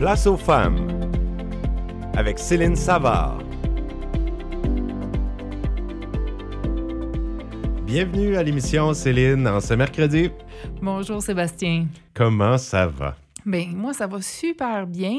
Place aux femmes avec Céline Savard. Bienvenue à l'émission Céline en ce mercredi. Bonjour Sébastien. Comment ça va? Ben moi ça va super bien.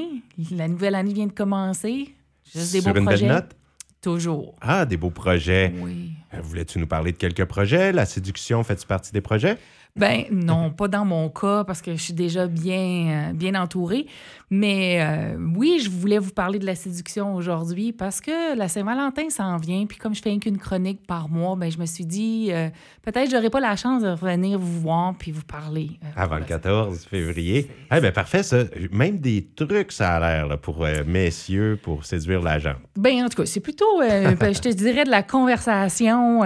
La nouvelle année vient de commencer. Juste des Sur une belle note? Toujours. Ah, des beaux projets. Oui. Euh, voulais-tu nous parler de quelques projets? La séduction fait-tu partie des projets? Ben non, pas dans mon cas parce que je suis déjà bien, euh, bien entourée. Mais euh, oui, je voulais vous parler de la séduction aujourd'hui parce que la Saint-Valentin s'en vient. Puis comme je fais qu'une chronique par mois, ben je me suis dit euh, peut-être j'aurai pas la chance de revenir vous voir puis vous parler. Avant le 14 février. Eh ben parfait ça. Même des trucs ça a l'air pour messieurs pour séduire l'agent. Ben en tout cas, c'est plutôt ben, je te dirais de la conversation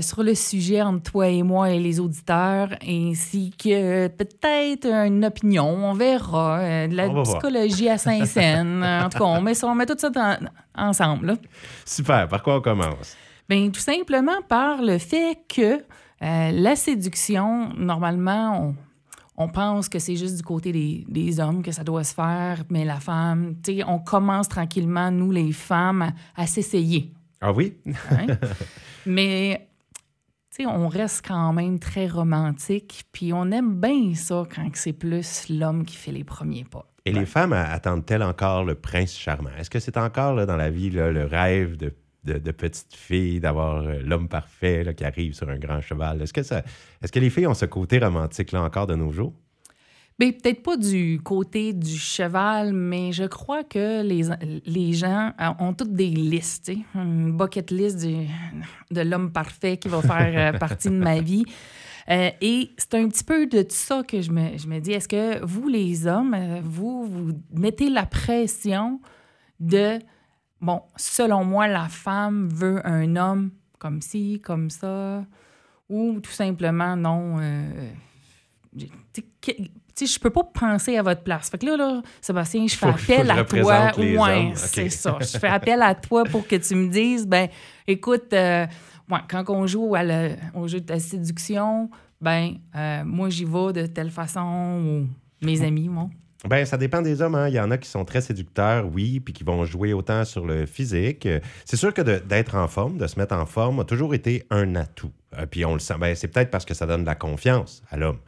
sur le sujet entre toi et moi et les auditeurs ainsi que peut-être une opinion, on verra, euh, de la psychologie à Saint-Saëns. en tout cas, on met, on met tout ça ensemble. Super. Par quoi on commence? Bien, tout simplement par le fait que euh, la séduction, normalement, on, pense que c'est juste du côté des, hommes que ça doit se faire, mais la femme, tu sais, on commence tranquillement, nous, les femmes, à, s'essayer. Ah oui? Hein? mais on reste quand même très romantique, puis on aime bien ça quand c'est plus l'homme qui fait les premiers pas. Et les femmes attendent-elles encore le prince charmant? Est-ce que c'est encore là, dans la vie le rêve de, de, petite fille d'avoir euh, l'homme parfait qui arrive sur un grand cheval? Est-ce que, ça, est-ce que les filles ont ce côté romantique-là encore de nos jours? Ben, peut-être pas du côté du cheval, mais je crois que les, les gens euh, ont toutes des listes, une bucket list de l'homme parfait qui va faire euh, partie de ma vie. Euh, et c'est un petit peu de ça que je me, je me dis. Est-ce que vous, les hommes, vous, vous mettez la pression de, bon, selon moi, la femme veut un homme comme ci, comme ça, ou tout simplement, non je peux pas penser à votre place. Fait que là, là Sébastien, je fais appel à toi. Ouais, c'est ça. Je fais appel à toi pour que tu me dises, ben, écoute, euh, quand on joue à au jeu de la séduction, ben, euh, moi, j'y vais de telle façon, ou mes amis, moi. Ben, ça dépend des hommes. Hein. Il y en a qui sont très séducteurs, oui, puis qui vont jouer autant sur le physique. C'est sûr que d'être en forme, de se mettre en forme, a toujours été un atout. Euh, puis on le sent. Ben, c'est peut-être parce que ça donne de la confiance à l'homme.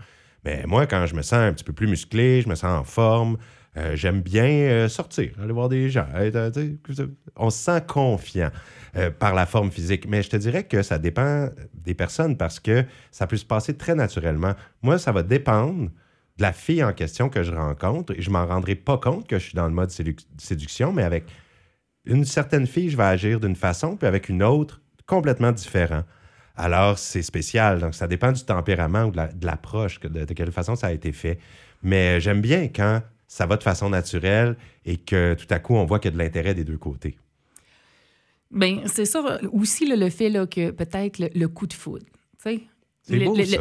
Mais moi, quand je me sens un petit peu plus musclé, je me sens en forme, euh, j'aime bien euh, sortir, aller voir des gens. Euh, on se sent confiant par la forme physique. Mais je te dirais que ça dépend des personnes parce que ça peut se passer très naturellement. Moi, ça va dépendre de la fille en question que je rencontre et je m'en rendrai pas compte que je suis dans le mode séduction, mais avec une certaine fille, je vais agir d'une façon, puis avec une autre, complètement différent alors c'est spécial. Donc, ça dépend du tempérament ou de l'approche, de, quelle façon ça a été fait. Mais j'aime bien quand ça va de façon naturelle et que tout à coup, on voit qu'il y a de l'intérêt des deux côtés. Bien, c'est ça aussi le fait là, que peut-être le, coup de foudre. C'est le, beau, ça.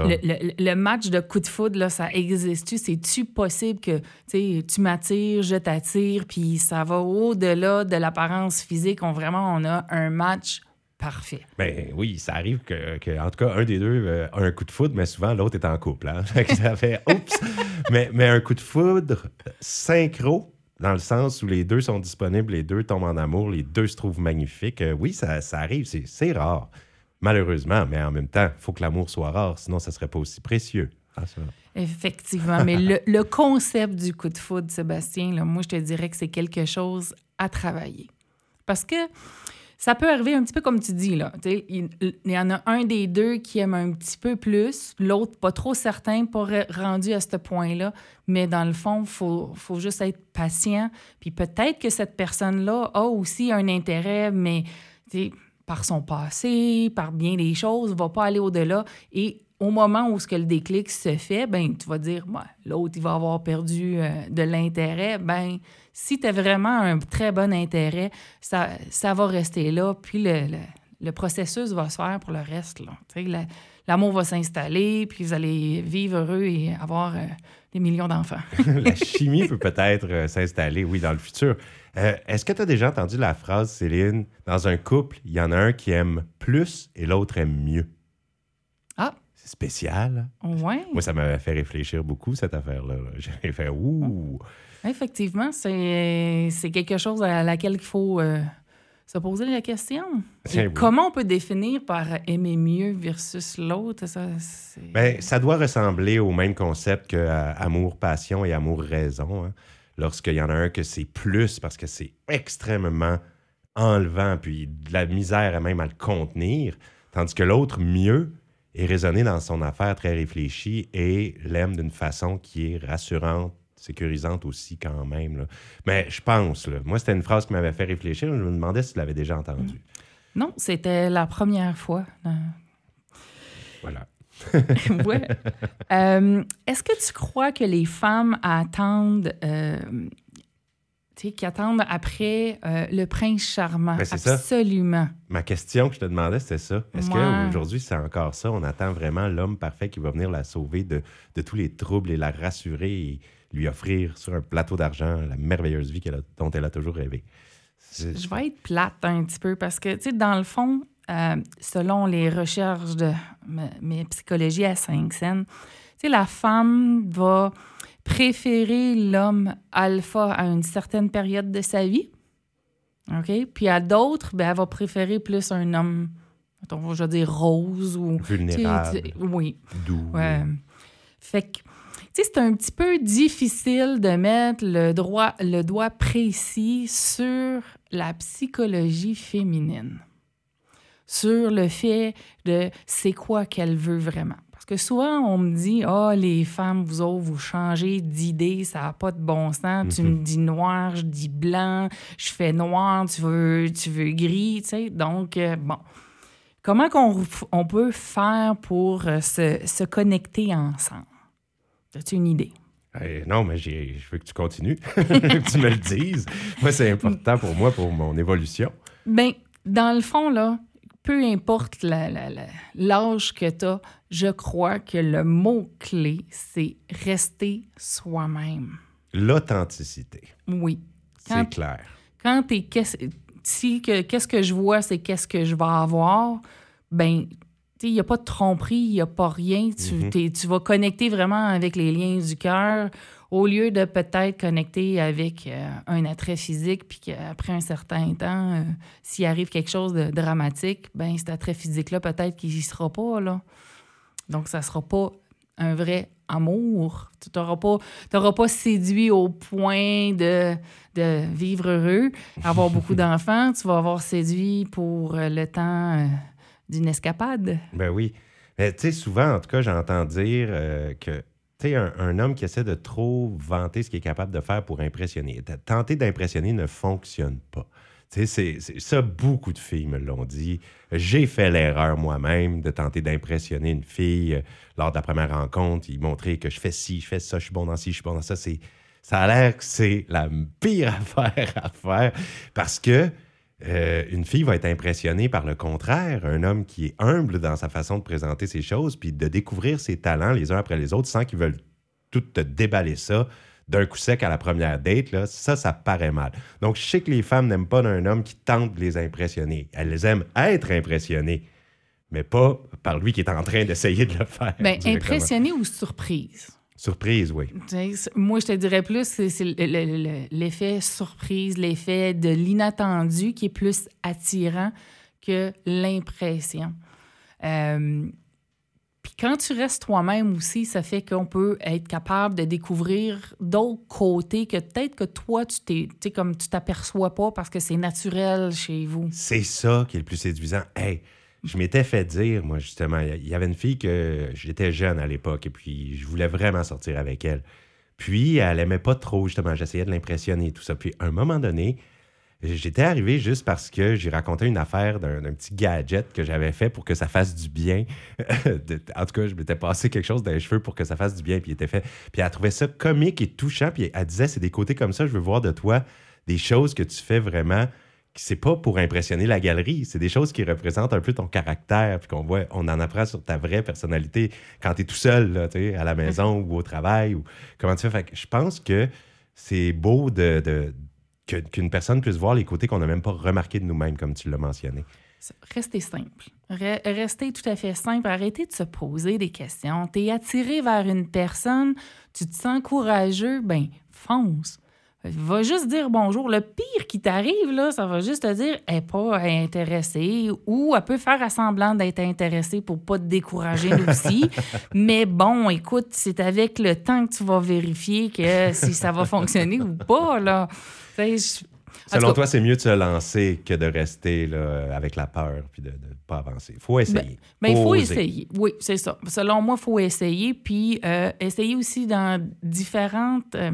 Le, match de coup de foudre, là, ça existe-tu? C'est-tu possible que tu m'attires, je t'attire, puis ça va au-delà de l'apparence physique? On, vraiment, on a un match Parfait. Ben oui, ça arrive que, en tout cas, un des deux euh, a un coup de foudre, mais souvent l'autre est en couple. Hein? ça fait oups! mais, mais un coup de foudre synchro, dans le sens où les deux sont disponibles, les deux tombent en amour, les deux se trouvent magnifiques. Euh, oui, ça, ça arrive, c'est rare, malheureusement, mais en même temps, il faut que l'amour soit rare, sinon ça ne serait pas aussi précieux. Ah, Effectivement, mais le, le, concept du coup de foudre, Sébastien, là, moi, je te dirais que c'est quelque chose à travailler. Parce que ça peut arriver un petit peu comme tu dis, là. Il, y en a un des deux qui aime un petit peu plus, l'autre pas trop certain, pas rendu à ce point-là. Mais dans le fond, il faut, faut, juste être patient. Puis peut-être que cette personne-là a aussi un intérêt, mais par son passé, par bien des choses, va pas aller au-delà. Et au moment où ce que le déclic se fait, ben tu vas dire, l'autre, il va avoir perdu euh, de l'intérêt. Ben si tu as vraiment un très bon intérêt, ça, ça va rester là. Puis le, processus va se faire pour le reste. L'amour va s'installer, puis vous allez vivre heureux et avoir euh, des millions d'enfants. la chimie peut peut-être euh, s'installer, oui, dans le futur. Euh, est-ce que tu as déjà entendu la phrase, Céline, dans un couple, il y en a un qui aime plus et l'autre aime mieux? Ah! C'est spécial. Ouais. Moi, ça m'avait fait réfléchir beaucoup, cette affaire-là. là. J'ai fait ouh. Effectivement, c'est quelque chose à laquelle il faut euh, se poser la question. Oui. Comment on peut définir par aimer mieux versus l'autre? Ça, Ben, ça doit ressembler au même concept que euh, amour-passion et amour-raison. hein. Lorsqu'il y en a un que c'est plus parce que c'est extrêmement enlevant, puis de la misère à même à le contenir, tandis que l'autre, mieux, est raisonné dans son affaire, très réfléchi et l'aime d'une façon qui est rassurante, sécurisante aussi quand même. là. Mais je pense, là, moi, c'était une phrase qui m'avait fait réfléchir. Je me demandais si tu l'avais déjà entendue. Non, c'était la première fois. Non. Voilà. ouais. Euh, Est-ce que tu crois que les femmes attendent, euh, qui attendent après euh, le prince charmant? Ben, ça. Absolument. Ma question que je te demandais, c'était ça. Est-ce Ouais. qu'aujourd'hui, c'est encore ça? On attend vraiment l'homme parfait qui va venir la sauver de, de tous les troubles et la rassurer et lui offrir sur un plateau d'argent la merveilleuse vie a- dont elle a toujours rêvé. Je vais être plate un petit peu parce que, tu sais, dans le fond, euh, selon les recherches de mes psychologies à 5 scènes, tu sais, la femme va préférer l'homme alpha à une certaine période de sa vie. OK? Puis à d'autres, ben, elle va préférer plus un homme, mettons, je vais dire rose ou. tu sais, Vulnérable, Oui. doux. Ouais. Fait que, tu sais, c'est un petit peu difficile de mettre le, droit, le doigt précis sur la psychologie féminine, sur le fait de c'est quoi qu'elle veut vraiment. Parce que souvent, on me dit Ah, les femmes, vous autres, vous changez d'idée, ça n'a pas de bon sens. Tu me dis noir, je dis blanc, je fais noir, tu veux, tu veux gris, tu sais. Donc, euh, bon. Comment qu'on on peut faire pour euh, se, se connecter ensemble? As-tu une idée? Eh, non, mais j'ai- je veux que tu continues, que tu me le dises. Moi, c'est important pour moi, pour mon évolution. Bien, dans le fond, là, peu importe la- la- la- l'âge que tu as, je crois que le mot-clé, c'est rester soi-même. L'authenticité, Oui. Quand, c'est clair. quand t'es qu'est-ce si que qu'est-ce que je vois, c'est qu'est-ce que je vais avoir, ben il n'y a pas de tromperie, il n'y a pas rien. Tu, Mhm. t'es- tu vas connecter vraiment avec les liens du cœur au lieu de peut-être connecter avec euh, un attrait physique, puis qu'après un certain temps, euh, s'il arrive quelque chose de dramatique, ben cet attrait physique-là, peut-être qu'il n'y sera pas. Là. Donc, ça ne sera pas un vrai amour. Tu n'auras pas, t'auras pas séduit au point de, de vivre heureux, avoir beaucoup d'enfants. Tu vas avoir séduit pour euh, le temps euh, d'une escapade. Ben oui. Mais tu sais, souvent, en tout cas, j'entends dire euh, que, sais, un, homme qui essaie de trop vanter ce qu'il est capable de faire pour impressionner. Tenter d'impressionner ne fonctionne pas. Tu sais, ça, beaucoup de filles me l'ont dit. J'ai fait l'erreur moi-même de tenter d'impressionner une fille euh, lors de la première rencontre, y montrer que je fais ci, je fais ça, je suis bon dans ci, je suis bon dans ça. C'est, ça a l'air que c'est la pire affaire à faire parce que euh, une fille va être impressionnée par le contraire, un homme qui est humble dans sa façon de présenter ses choses, puis de découvrir ses talents les uns après les autres sans qu'ils veulent tout te déballer ça d'un coup sec à la première date, là, ça, ça paraît mal. Donc, je sais que les femmes n'aiment pas d'un homme qui tente de les impressionner. Elles aiment être impressionnées, mais pas par lui qui est en train d'essayer de le faire. Directement. impressionné ou surprise? Surprise, oui. Moi, je te dirais plus, c'est c'est le- le- le- l'effet surprise, l'effet de l'inattendu qui est plus attirant que l'impression. Euh, Puis quand tu restes toi-même aussi, ça fait qu'on peut être capable de découvrir d'autres côtés que peut-être que toi, tu t'es, comme tu t'aperçois pas parce que c'est naturel chez vous. C'est ça qui est le plus séduisant. Hey, je m'étais fait dire, moi, justement, il y avait une fille que j'étais jeune à l'époque et puis je voulais vraiment sortir avec elle. Puis elle aimait pas trop, justement, j'essayais de l'impressionner et tout ça. Puis à un moment donné, j'étais arrivé juste parce que j'ai raconté une affaire d'un petit gadget que j'avais fait pour que ça fasse du bien. En tout cas, je m'étais passé quelque chose dans les cheveux pour que ça fasse du bien, puis il était fait. Puis elle trouvait ça comique et touchant, puis elle disait, c'est des côtés comme ça, je veux voir de toi des choses que tu fais vraiment c'est pas pour impressionner la galerie, c'est des choses qui représentent un peu ton caractère, puis qu'on voit, on en apprend sur ta vraie personnalité quand tu es tout seul, là, à la maison ou au travail, ou comment tu fais. Je pense que c'est beau de, qu'une personne puisse voir les côtés qu'on n'a même pas remarqués de nous-mêmes, comme tu l'as mentionné. Restez simple. Re- restez tout à fait simple. Arrêtez de se poser des questions. Tu es attiré vers une personne, tu te sens courageux, ben fonce. Va juste dire bonjour. Le pire qui t'arrive, là, ça va juste te dire elle n'est pas intéressée ou elle peut faire semblant d'être intéressée pour pas te décourager aussi. Mais bon, écoute, c'est avec le temps que tu vas vérifier que si ça va fonctionner ou pas, là. Je- Selon cas, toi, c'est mieux de se lancer que de rester là, avec la peur puis de ne pas avancer. Il faut essayer. Ben, il faut oser. essayer. Oui, c'est ça. Selon moi, il faut essayer. Puis euh, essayer aussi dans différentes. euh,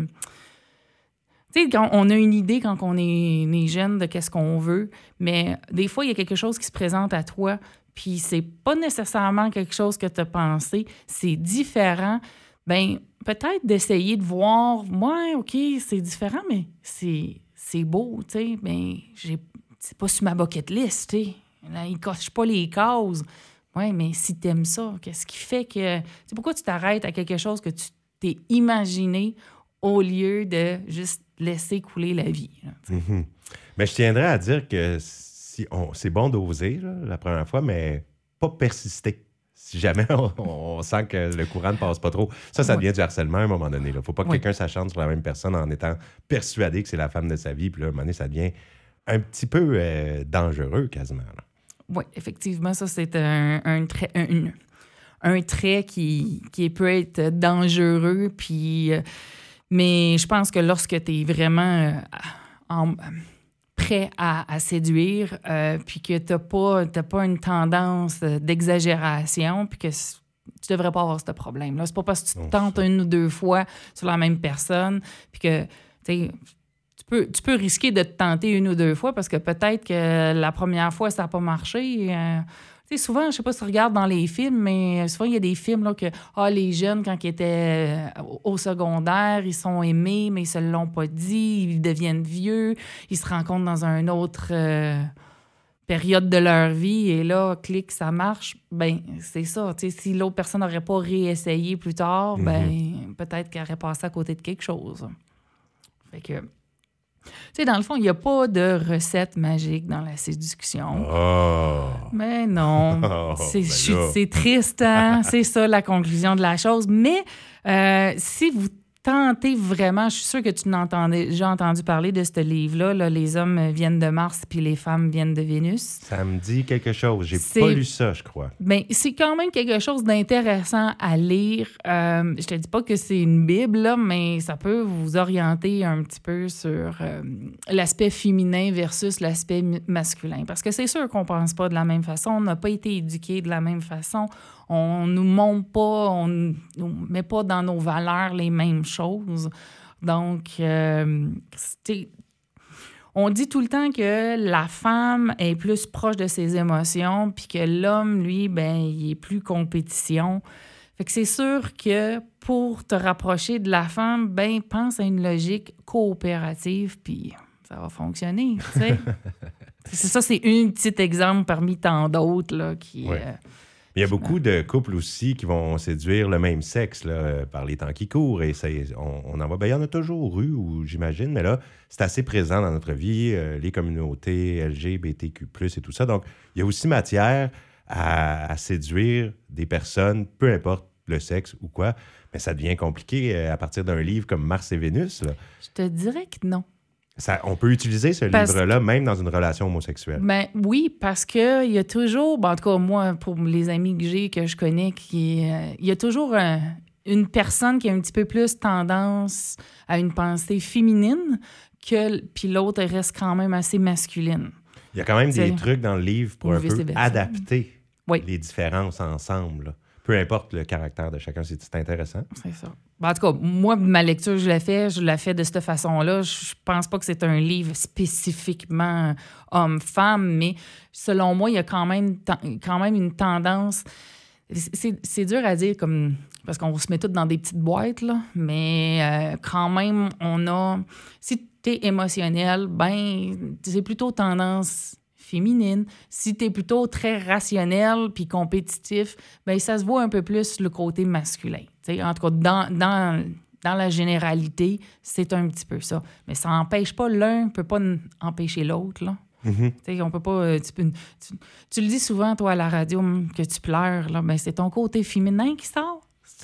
tu sais, quand on a une idée quand on est, jeune de qu'est-ce qu'on veut, mais des fois, il y a quelque chose qui se présente à toi, puis c'est pas nécessairement quelque chose que tu as pensé, c'est différent. Ben peut-être d'essayer de voir, ouais, OK, c'est différent, mais c'est c'est beau, tu sais, mais j'ai c'est pas sur ma bucket list, tu sais. Là, il coche pas les cases. Oui, mais si t'aimes ça, qu'est-ce qui fait que. C'est pourquoi tu t'arrêtes à quelque chose que tu t'es imaginé au lieu de juste laisser couler la vie. là. Mhm. Mais je tiendrais à dire que si on, c'est bon d'oser la première fois, mais pas persister. Si jamais on, on sent que le courant ne passe pas trop, ça, ça Ouais. devient du harcèlement à un moment donné. Il ne faut pas que Oui. quelqu'un s'acharne sur la même personne en étant persuadé que c'est la femme de sa vie. Puis là, à un moment donné, ça devient un petit peu euh, dangereux quasiment. là. Oui, effectivement, ça, c'est un, un trait, un, une- un trait qui, qui peut être dangereux. Puis, euh, mais je pense que lorsque tu es vraiment euh, en- prêt à, à séduire, euh, puis que tu n'as pas, pas une tendance d'exagération, puis que tu devrais pas avoir ce problème-là. C'est pas parce que tu te tentes une ou deux fois sur la même personne, puis que, tu sais, tu peux, tu peux risquer de te tenter une ou deux fois parce que peut-être que la première fois, ça n'a pas marché. Euh, sais, souvent, je sais pas si tu regardes dans les films, mais souvent, il y a des films là, que ah, les jeunes, quand ils étaient euh, au- secondaire, ils sont aimés, mais ils se l'ont pas dit, ils deviennent vieux, ils se rencontrent dans une autre euh, période de leur vie, et là, clic, ça marche. Ben, c'est ça. Tu sais, si l'autre personne n'aurait pas réessayé plus tard, ben, peut-être qu'elle aurait passé à côté de quelque chose. Fait que. Tu sais, dans le fond, il n'y a pas de recette magique dans la séduction. Oh! Mais non, Oh, c'est ben c'est triste, hein? c'est ça la conclusion de la chose. Mais euh, si vous tentez vraiment, je suis sûre que tu n'as déjà entendu parler de ce livre-là, là, Les hommes viennent de Mars puis les femmes viennent de Vénus. Ça me dit quelque chose. J'ai pas lu ça, je crois. Ben, c'est quand même quelque chose d'intéressant à lire. Euh, je te dis pas que c'est une Bible, là, mais ça peut vous orienter un petit peu sur euh, l'aspect féminin versus l'aspect masculin. Parce que c'est sûr qu'on pense pas de la même façon, on n'a pas été éduqué de la même façon, on nous montre pas, on nous met pas dans nos valeurs les mêmes choses. Donc, euh, on dit tout le temps que la femme est plus proche de ses émotions, puis que l'homme, lui, ben, il est plus compétition. Fait que c'est sûr que pour te rapprocher de la femme, ben, pense à une logique coopérative, puis ça va fonctionner, tu sais. c'est ça, c'est un petit exemple parmi tant d'autres, là, qui... Ouais. euh, Il y a beaucoup de couples aussi qui vont séduire le même sexe là, par les temps qui courent. Et ça, on, on en voit. Ben, il y en a toujours eu, j'imagine, mais là, c'est assez présent dans notre vie, euh, les communautés LGBTQ, et tout ça. Donc, il y a aussi matière à, à séduire des personnes, peu importe le sexe ou quoi. Mais ça devient compliqué euh, à partir d'un livre comme Mars et Vénus. là. je te dirais que non. Ça, on peut utiliser ce livre-là même dans une relation homosexuelle. Ben oui, parce que il y a toujours, ben, en tout cas moi, pour les amis que j'ai, que je connais, qui, euh, il y a toujours un- une personne qui a un petit peu plus tendance à une pensée féminine que puis l'autre reste quand même assez masculine. Il y a quand même des trucs dans le livre pour Ou un peu adapter Oui. les différences ensemble. Peu importe le caractère de chacun, c'est intéressant. C'est ça. Ben, en tout cas, moi, ma lecture, je l'ai fait, je l'ai fait de cette façon-là. Je pense pas que c'est un livre spécifiquement homme-femme, mais selon moi, il y a quand même, quand même une tendance. C'est c'est dur à dire comme. Parce qu'on se met tous dans des petites boîtes, là, mais euh, quand même, on a. Si tu es émotionnel, ben, c'est plutôt tendance féminine. Si tu es plutôt très rationnel puis compétitif, ben ça se voit un peu plus le côté masculin. T'sais, en tout cas, dans, dans, dans la généralité, c'est un petit peu ça. Mais ça n'empêche pas l'un, peut pas empêcher l'autre. là. Tu sais, on peut pas. euh, tu- tu le dis souvent, toi, à la radio, hum, que tu pleures, là. Ben, c'est ton côté féminin qui sort.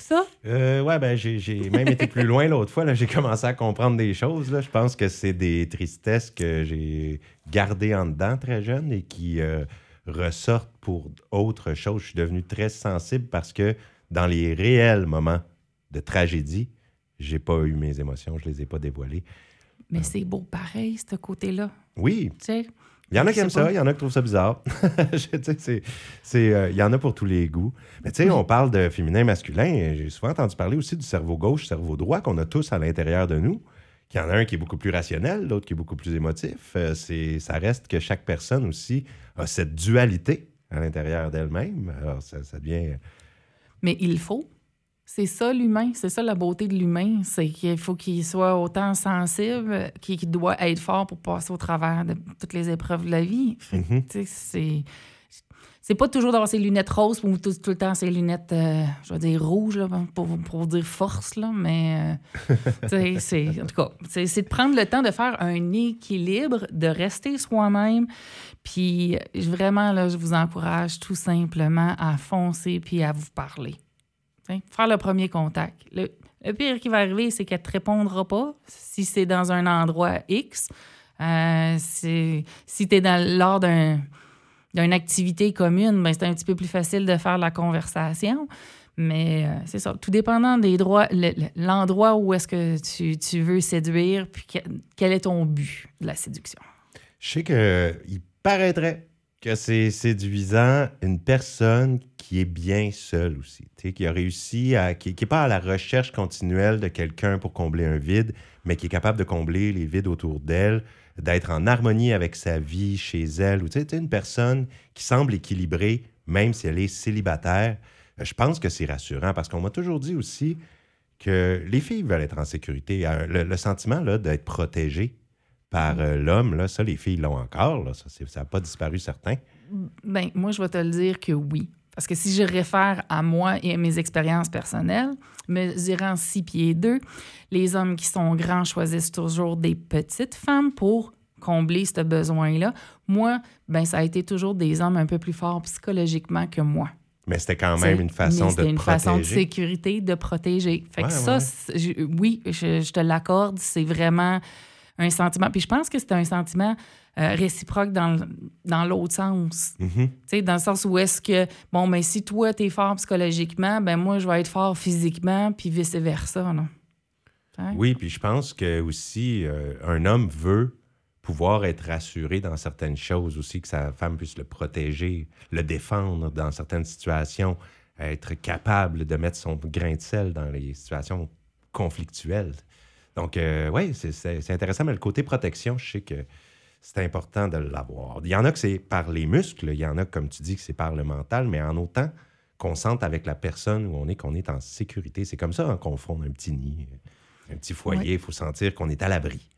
Ça? Euh, ouais, ben j'ai même été plus loin l'autre fois. là. J'ai commencé à comprendre des choses. Là. Je pense que c'est des tristesses que j'ai gardées en dedans très jeune et qui euh, ressortent pour autre chose. Je suis devenu très sensible parce que dans les réels moments de tragédie, j'ai pas eu mes émotions, je les ai pas dévoilées. Mais c'est beau pareil, ce côté-là. Oui, Tu sais? Il y en a qui aiment ça, il y en a qui trouvent ça bizarre. Euh, Il y en a pour tous les goûts. Mais tu sais, on parle de féminin, masculin. J'ai souvent entendu parler aussi du cerveau gauche, cerveau droit qu'on a tous à l'intérieur de nous. Il y en a un qui est beaucoup plus rationnel, l'autre qui est beaucoup plus émotif. Euh, c'est, ça reste que chaque personne aussi a cette dualité à l'intérieur d'elle-même. Alors, ça, ça devient... Mais il faut. C'est ça l'humain, c'est ça la beauté de l'humain, c'est qu'il faut qu'il soit autant sensible qu'il doit être fort pour passer au travers de toutes les épreuves de la vie. Tu sais, c'est c'est pas toujours d'avoir ses lunettes roses ou tout, tout le temps ses lunettes, euh, je vais dire rouges, là, pour, pour dire force, là, mais euh, c'est, en tout cas, c'est, de prendre le temps de faire un équilibre, de rester soi-même. Puis vraiment, là, je vous encourage tout simplement à foncer puis à vous parler. Faire le premier contact. Le, pire qui va arriver, c'est qu'elle ne te répondra pas si c'est dans un endroit X. Euh, si tu es dans, lors d'un d'une activité commune, ben, c'est un petit peu plus facile de faire la conversation. Mais euh, c'est ça. Tout dépendant des droits, le- le- l'endroit où est-ce que tu, tu veux séduire, puis que- quel est ton but de la séduction. Je sais qu'il paraîtrait que c'est séduisant une personne qui est bien seule aussi, qui a réussi à. qui n'est pas à la recherche continuelle de quelqu'un pour combler un vide, mais qui est capable de combler les vides autour d'elle, d'être en harmonie avec sa vie chez elle, ou tu une personne qui semble équilibrée, même si elle est célibataire. Euh, Je pense que c'est rassurant parce qu'on m'a toujours dit aussi que les filles veulent être en sécurité. Euh, Le, le sentiment d'être protégé par euh, l'homme, là, ça, les filles l'ont encore. Là, ça n'a pas disparu, certain. Ben, moi, je vais te le dire que oui. Parce que si je réfère à moi et à mes expériences personnelles, mesurant 6 pieds 2, les hommes qui sont grands choisissent toujours des petites femmes pour combler ce besoin-là. Moi, ben, ça a été toujours des hommes un peu plus forts psychologiquement que moi. Mais c'était quand même une façon de c'était une protéger. façon de sécurité, de protéger. Fait que Ouais, ça, ouais. c'est- je- oui, je, je te l'accorde, c'est vraiment un sentiment. Puis je pense que c'est un sentiment euh, réciproque dans, dans l'autre sens. Mhm. Tu sais, dans le sens où est-ce que, bon, ben si toi, t'es fort psychologiquement, ben moi, je vais être fort physiquement, puis vice-versa, non? Hein? Oui, puis je pense que aussi euh, un homme veut pouvoir être rassuré dans certaines choses aussi, que sa femme puisse le protéger, le défendre dans certaines situations, être capable de mettre son grain de sel dans les situations conflictuelles. Donc, oui, c'est intéressant, mais le côté protection, je sais que c'est important de l'avoir. Il y en a que c'est par les muscles, il y en a, comme tu dis, que c'est par le mental, mais en autant qu'on sente avec la personne où on est, qu'on est en sécurité. C'est comme ça hein, qu'on fonde un petit nid, un petit foyer. Il faut sentir qu'on est à l'abri.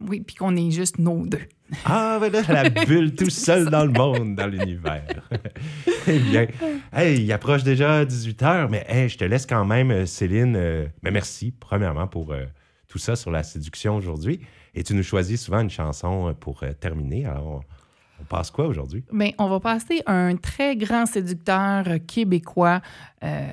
Oui, puis qu'on est juste nos deux. Ah, ben là, la bulle tout seul dans le monde, dans l'univers. eh bien, hey, il approche déjà 18 heures, mais hey, je te laisse quand même, euh, Céline. euh, mais merci, premièrement, pour euh, tout ça sur la séduction aujourd'hui. Et tu nous choisis souvent une chanson euh, pour euh, terminer. Alors, on, on passe quoi aujourd'hui? Bien, on va passer un très grand séducteur québécois, euh,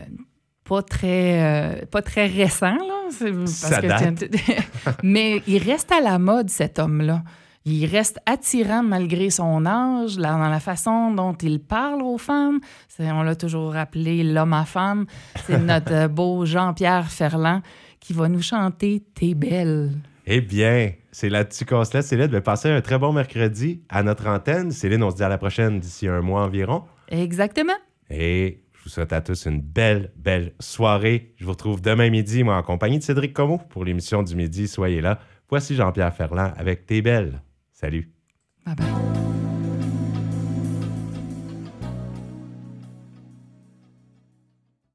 pas, très, euh, pas très récent, là. parce Ça que- date. Mais il reste à la mode, cet homme-là. Il reste attirant malgré son âge, là, dans la façon dont il parle aux femmes. On l'a toujours appelé l'homme à femme. C'est notre beau Jean-Pierre Ferland qui va nous chanter T'es belle. Eh bien, c'est là-dessus qu'on se laisse. Céline, ben, passez un très bon mercredi à notre antenne. Céline, on se dit à la prochaine d'ici un mois environ. Exactement. Et je vous souhaite à tous une belle, belle soirée. Je vous retrouve demain midi, moi, en compagnie de Cédric Como pour l'émission du midi. Soyez là. Voici Jean-Pierre Ferland avec T'es belle. Salut. Bye bye.